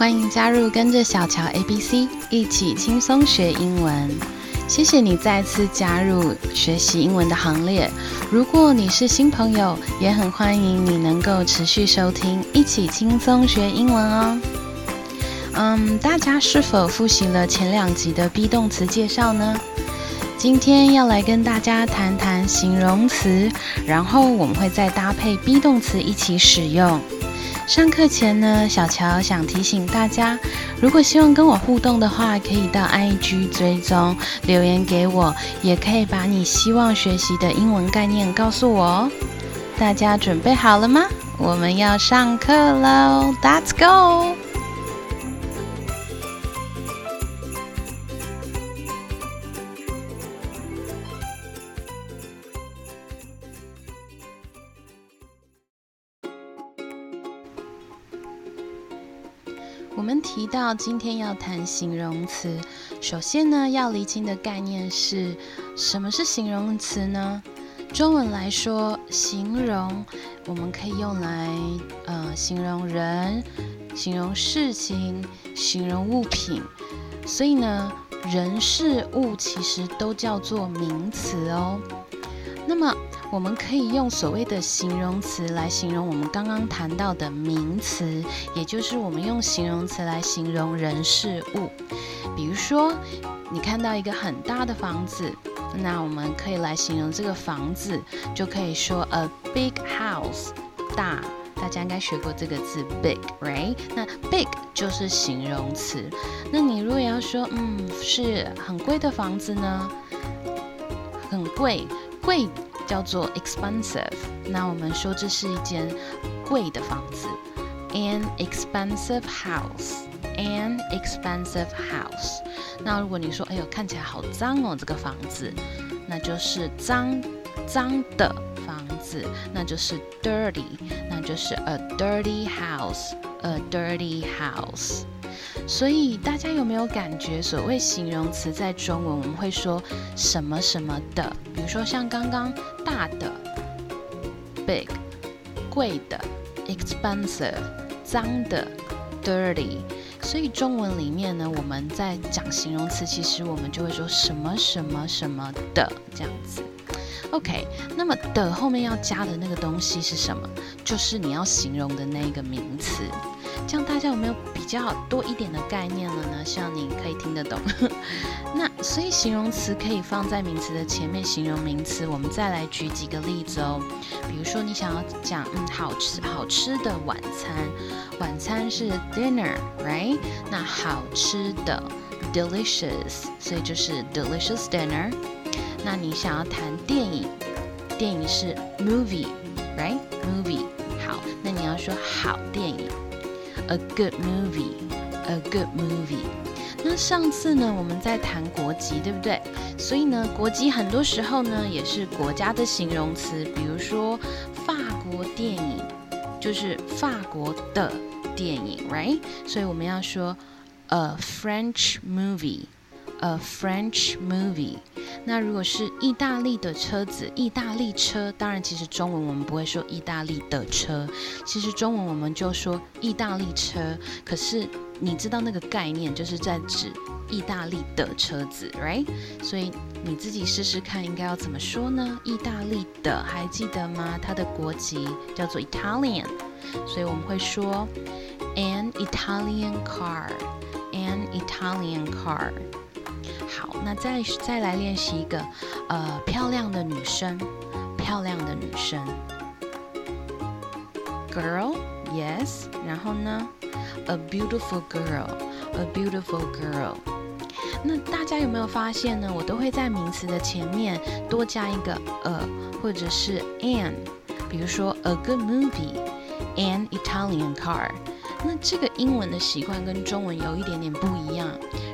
欢迎加入跟着小乔 A B C 一起轻松学英文。谢谢你再次加入学习英文的行列。如果你是新朋友，也很欢迎你能够持续收听，一起轻松学英文哦。嗯，大家是否复习了前两集的 be 动词介绍呢？今天要来跟大家谈谈形容词，然后我们会再搭配 be 动词一起使用。上课前呢，小乔想提醒大家，如果希望跟我互动的话，可以到 IG 追踪留言给我，也可以把你希望学习的英文概念告诉我哦。大家准备好了吗？我们要上课喽，Let's go！们提到今天要谈形容词，首先呢要厘清的概念是什么是形容词呢？中文来说，形容我们可以用来呃形容人、形容事情、形容物品，所以呢人事物其实都叫做名词哦。那么我们可以用所谓的形容词来形容我们刚刚谈到的名词，也就是我们用形容词来形容人事物。比如说，你看到一个很大的房子，那我们可以来形容这个房子，就可以说 a big house，大。大家应该学过这个字 big，right？那 big 就是形容词。那你如果要说，嗯，是很贵的房子呢？很贵，贵。叫做 expensive，那我们说这是一间贵的房子，an expensive house，an expensive house。那如果你说，哎呦，看起来好脏哦，这个房子，那就是脏脏的房子，那就是 dirty，那就是 a dirty house，a dirty house。所以大家有没有感觉，所谓形容词在中文我们会说什么什么的？比如说像刚刚大的 big，贵的 expensive，脏的 dirty。所以中文里面呢，我们在讲形容词，其实我们就会说什么什么什么的这样子。OK，那么的后面要加的那个东西是什么？就是你要形容的那个名词。这样大家有没有比较多一点的概念了呢？希望你可以听得懂。那所以形容词可以放在名词的前面形容名词。我们再来举几个例子哦。比如说你想要讲嗯好吃好吃的晚餐，晚餐是 dinner，right？那好吃的 delicious，所以就是 delicious dinner。那你想要谈电影，电影是 movie right？。，a good movie，a good movie。那上次呢，我们在谈国籍，对不对？所以呢，国籍很多时候呢也是国家的形容词，比如说法国电影就是法国的电影，right？所以我们要说 a French movie a French movie。那如果是意大利的车子，意大利车，当然其实中文我们不会说意大利的车，其实中文我们就说意大利车。可是你知道那个概念就是在指意大利的车子，right？所以你自己试试看，应该要怎么说呢？意大利的，还记得吗？它的国籍叫做 Italian，所以我们会说 an Italian car，an Italian car。好，那再再来练习一个，呃，漂亮的女生，漂亮的女生，girl，yes，然后呢，a beautiful girl，a beautiful girl。那大家有没有发现呢？我都会在名词的前面多加一个 a 或者是 an，比如说 a good movie，an Italian car。那这个英文的习惯跟中文有一点点不一样。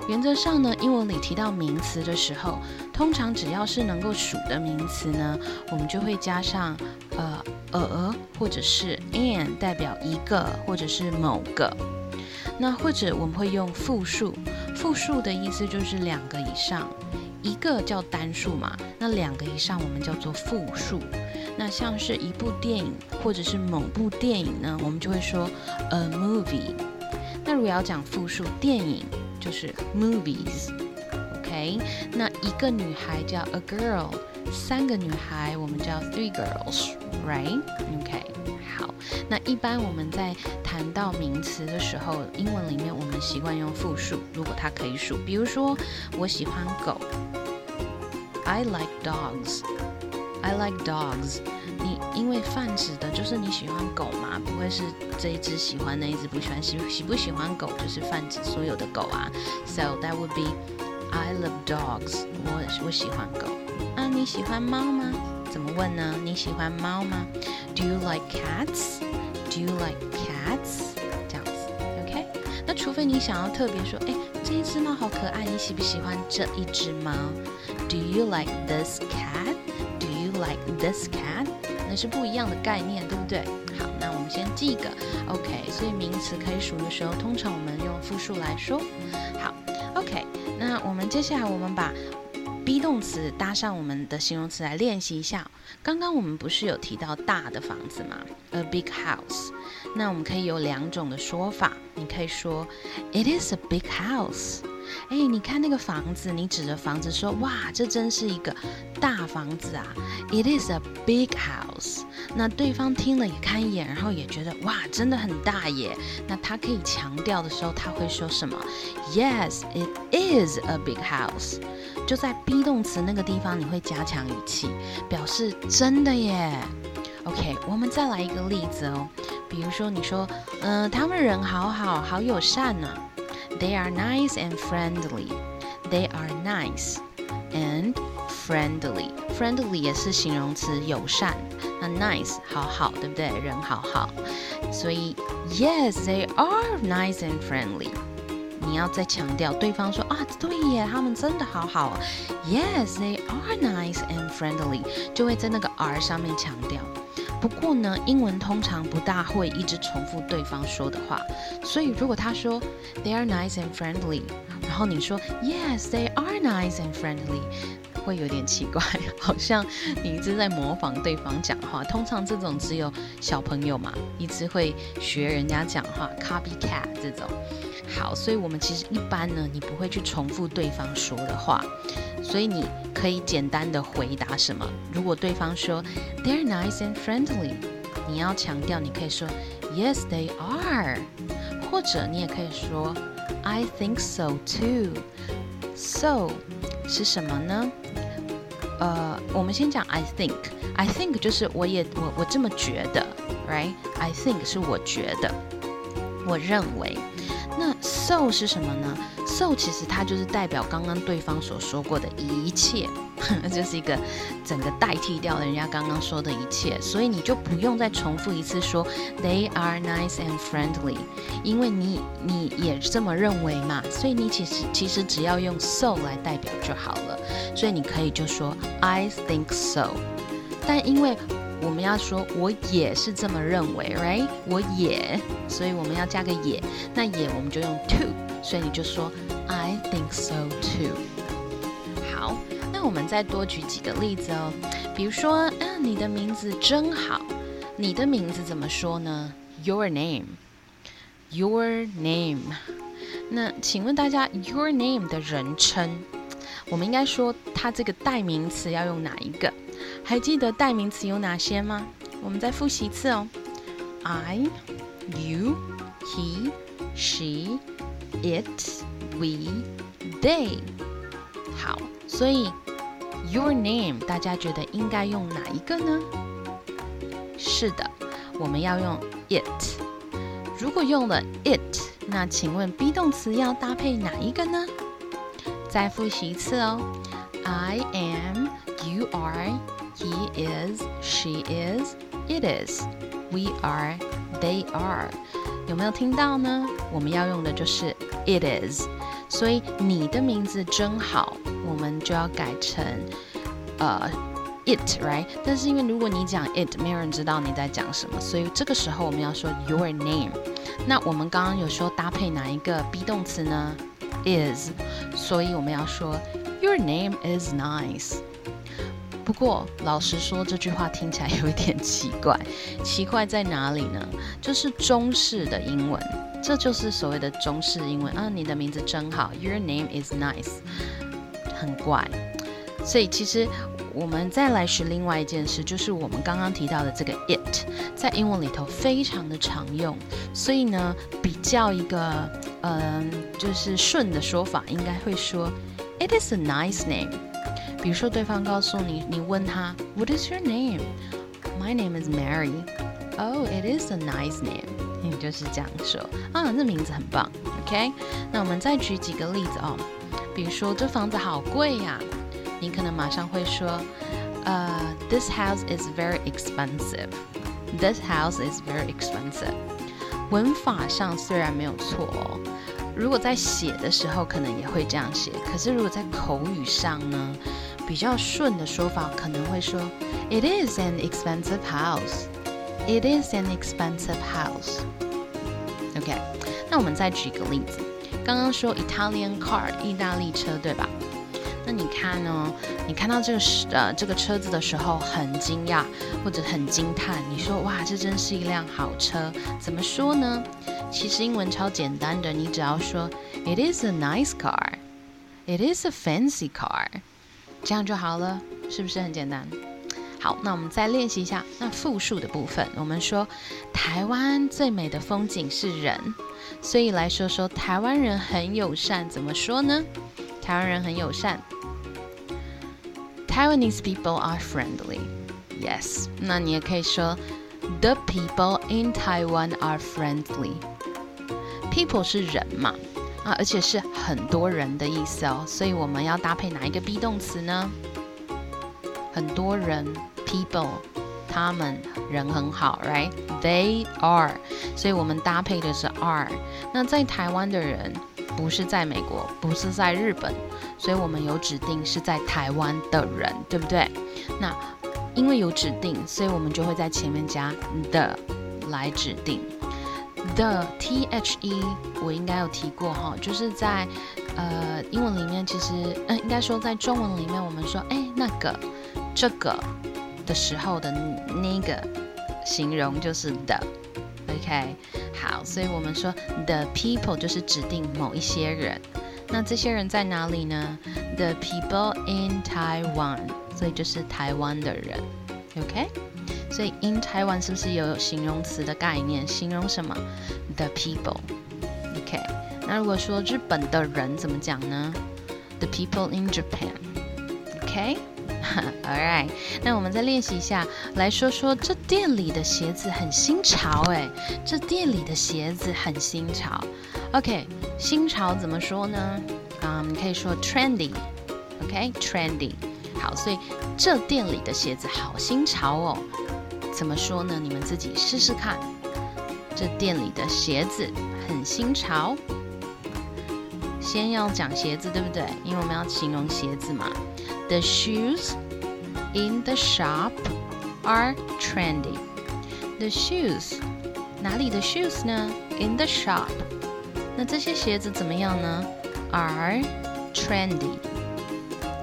原则上呢，英文里提到名词的时候，通常只要是能够数的名词呢，我们就会加上呃 a 或者是 an 代表一个或者是某个。那或者我们会用复数，复数的意思就是两个以上，一个叫单数嘛，那两个以上我们叫做复数。那像是一部电影或者是某部电影呢，我们就会说 a movie。那如果要讲复数，电影就是 movies。OK，那一个女孩叫 a girl，三个女孩我们叫 three girls，right？OK，好。那一般我们在谈到名词的时候，英文里面我们习惯用复数，如果它可以数，比如说我喜欢狗，I like dogs，I like dogs。你因为泛指的就是你喜欢狗嘛，不会是这一只喜欢那一只不喜欢，喜喜不喜欢狗就是泛指所有的狗啊。So that would be I love dogs。我我喜欢狗。啊，你喜欢猫吗？怎么问呢？你喜欢猫吗？Do you like cats? Do you like cats? 这样子，OK？那除非你想要特别说，哎，这一只猫好可爱，你喜不喜欢这一只猫？Do you like this cat? Do you like this cat? 那是不一样的概念，对不对？好，那我们先记一个，OK。所以名词可以数的时候，通常我们用复数来说。好，OK。那我们接下来我们把 be 动词搭上我们的形容词来练习一下。刚刚我们不是有提到大的房子吗？A big house。那我们可以有两种的说法，你可以说 It is a big house。哎，你看那个房子，你指着房子说：“哇，这真是一个大房子啊！”It is a big house。那对方听了也看一眼，然后也觉得：“哇，真的很大耶！”那他可以强调的时候，他会说什么？Yes, it is a big house。就在 be 动词那个地方，你会加强语气，表示真的耶。OK，我们再来一个例子哦，比如说你说：“嗯，他们人好好，好友善呢。” They are nice and friendly. They are nice and friendly. Friendly 也是形容词，友善。那 nice 好好，对不对？人好好。所以 yes, they are nice and friendly. 你要再强调，对方说啊，对耶，他们真的好好。Yes, they are nice and friendly，就会在那个 are 上面强调。 不过呢，英文通常不大会一直重复对方说的话，所以如果他说 they are nice and friendly，然后你说 yes they are nice and friendly，会有点奇怪，好像你一直在模仿对方讲话。通常这种只有小朋友嘛，一直会学人家讲话，copycat 这种。好，所以我们其实一般呢，你不会去重复对方说的话，所以你可以简单的回答什么？如果对方说 They're nice and friendly，你要强调，你可以说 Yes they are，或者你也可以说 I think so too。So 是什么呢？呃，我们先讲 I think，I think 就是我也我我这么觉得，right？I think 是我觉得，我认为。那 so 是什么呢？so 其实它就是代表刚刚对方所说过的一切，就是一个整个代替掉了人家刚刚说的一切，所以你就不用再重复一次说 they are nice and friendly，因为你你也这么认为嘛，所以你其实其实只要用 so 来代表就好了，所以你可以就说 I think so，但因为我们要说，我也是这么认为，right？我也，所以我们要加个也。那也我们就用 too，所以你就说 I think so too。好，那我们再多举几个例子哦。比如说，嗯，你的名字真好。你的名字怎么说呢？Your name，Your name。那请问大家，Your name 的人称，我们应该说它这个代名词要用哪一个？还记得代名词有哪些吗？我们再复习一次哦。I, you, he, she, it, we, they。好，所以 your name 大家觉得应该用哪一个呢？是的，我们要用 it。如果用了 it，那请问 be 动词要搭配哪一个呢？再复习一次哦。I am, you are. He is, she is, it is, we are, they are。有没有听到呢？我们要用的就是 it is。所以你的名字真好，我们就要改成呃 it，right？但是因为如果你讲 it，没有人知道你在讲什么，所以这个时候我们要说 your name。那我们刚刚有说搭配哪一个 be 动词呢？is，所以我们要说 your name is nice。不过，老实说，这句话听起来有一点奇怪。奇怪在哪里呢？就是中式的英文这就是所谓的中式英文啊，你的名字真好，Your name is nice，很怪。所以其实我们再来学另外一件事，就是我们刚刚提到的这个 it，在英文里头非常的常用。所以呢，比较一个嗯，就是顺的说法，应该会说 It is a nice name。比如说对方告诉你，你问他 What is your name？My name is Mary。Oh, it is a nice name。你就是这样说啊，这名字很棒。OK，那我们再举几个例子哦。比如说这房子好贵呀。你可能马上会说，呃，This house is very expensive. This house is very expensive. 文法上虽然没有错哦，如果在写的时候可能也会这样写，可是如果在口语上呢，比较顺的说法可能会说，It is an expensive house. It is an expensive house. OK，那我们再举一个例子，刚刚说 Italian car，意大利车，对吧？那你看呢？你看到这个是呃这个车子的时候很惊讶或者很惊叹，你说哇，这真是一辆好车。怎么说呢？其实英文超简单的，你只要说 It is a nice car, It is a fancy car，这样就好了，是不是很简单？好，那我们再练习一下那复数的部分。我们说台湾最美的风景是人，所以来说说台湾人很友善，怎么说呢？台湾人很友善。Taiwanese people are friendly. Yes，那你也可以说 The people in Taiwan are friendly. People 是人嘛，啊，而且是很多人的意思哦，所以我们要搭配哪一个 be 动词呢？很多人，people，他们人很好，right？They are，所以我们搭配的是 are。那在台湾的人。不是在美国，不是在日本，所以我们有指定是在台湾的人，对不对？那因为有指定，所以我们就会在前面加 the 来指定 the t h e。我应该有提过哈，就是在呃英文里面，其实嗯应该说在中文里面，我们说哎那个这个的时候的那个形容就是 the。OK，好，所以我们说 the people 就是指定某一些人，那这些人在哪里呢？The people in Taiwan，所以就是台湾的人。OK，所以 in Taiwan 是不是有形容词的概念？形容什么？The people。OK，那如果说日本的人怎么讲呢？The people in Japan。OK。All right，那我们再练习一下，来说说这店里的鞋子很新潮哎，这店里的鞋子很新潮。OK，新潮怎么说呢？啊，你可以说 trendy，OK，trendy。好，所以这店里的鞋子好新潮哦。怎么说呢？你们自己试试看。这店里的鞋子很新潮。先要讲鞋子，对不对？因为我们要形容鞋子嘛。The shoes in the shop are trendy. The shoes 哪里的 shoes 呢？In the shop 那这些鞋子怎么样呢？Are trendy.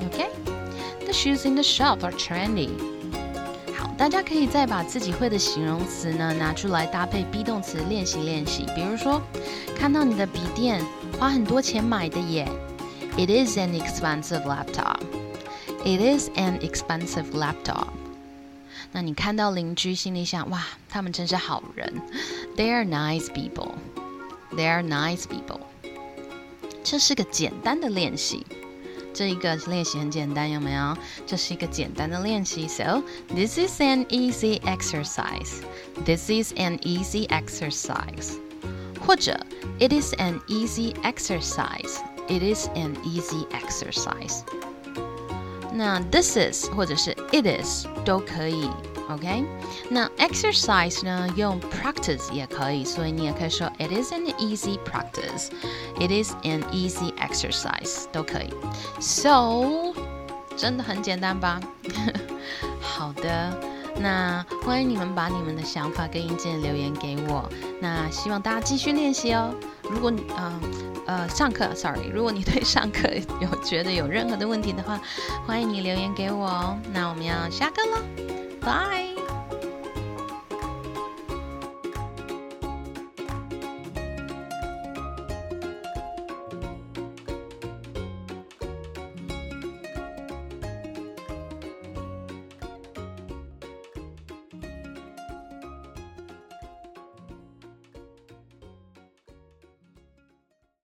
OK? The shoes in the shop are trendy. 大家可以再把自己会的形容词呢拿出来搭配 be 动词练习练习。比如说，看到你的笔电花很多钱买的耶。It is an expensive laptop. It is an expensive laptop。那你看到邻居，心里想：哇，他们真是好人。They are nice people. They are nice people。这是个简单的练习。这一个练习很简单，有没有？这是一个简单的练习。So this is an easy exercise. This is an easy exercise. 或者 It is an easy exercise. It is an easy exercise. 那 this is 或者是 it is 都可以，OK？那 exercise 呢，用 practice 也可以，所以你也可以说 it is an easy practice，it is an easy exercise 都可以。So 真的很简单吧？好的，那欢迎你们把你们的想法跟意见留言给我。那希望大家继续练习哦。如果你嗯。呃，上课，sorry，如果你对上课有觉得有任何的问题的话，欢迎你留言给我哦。那我们要下课了，拜。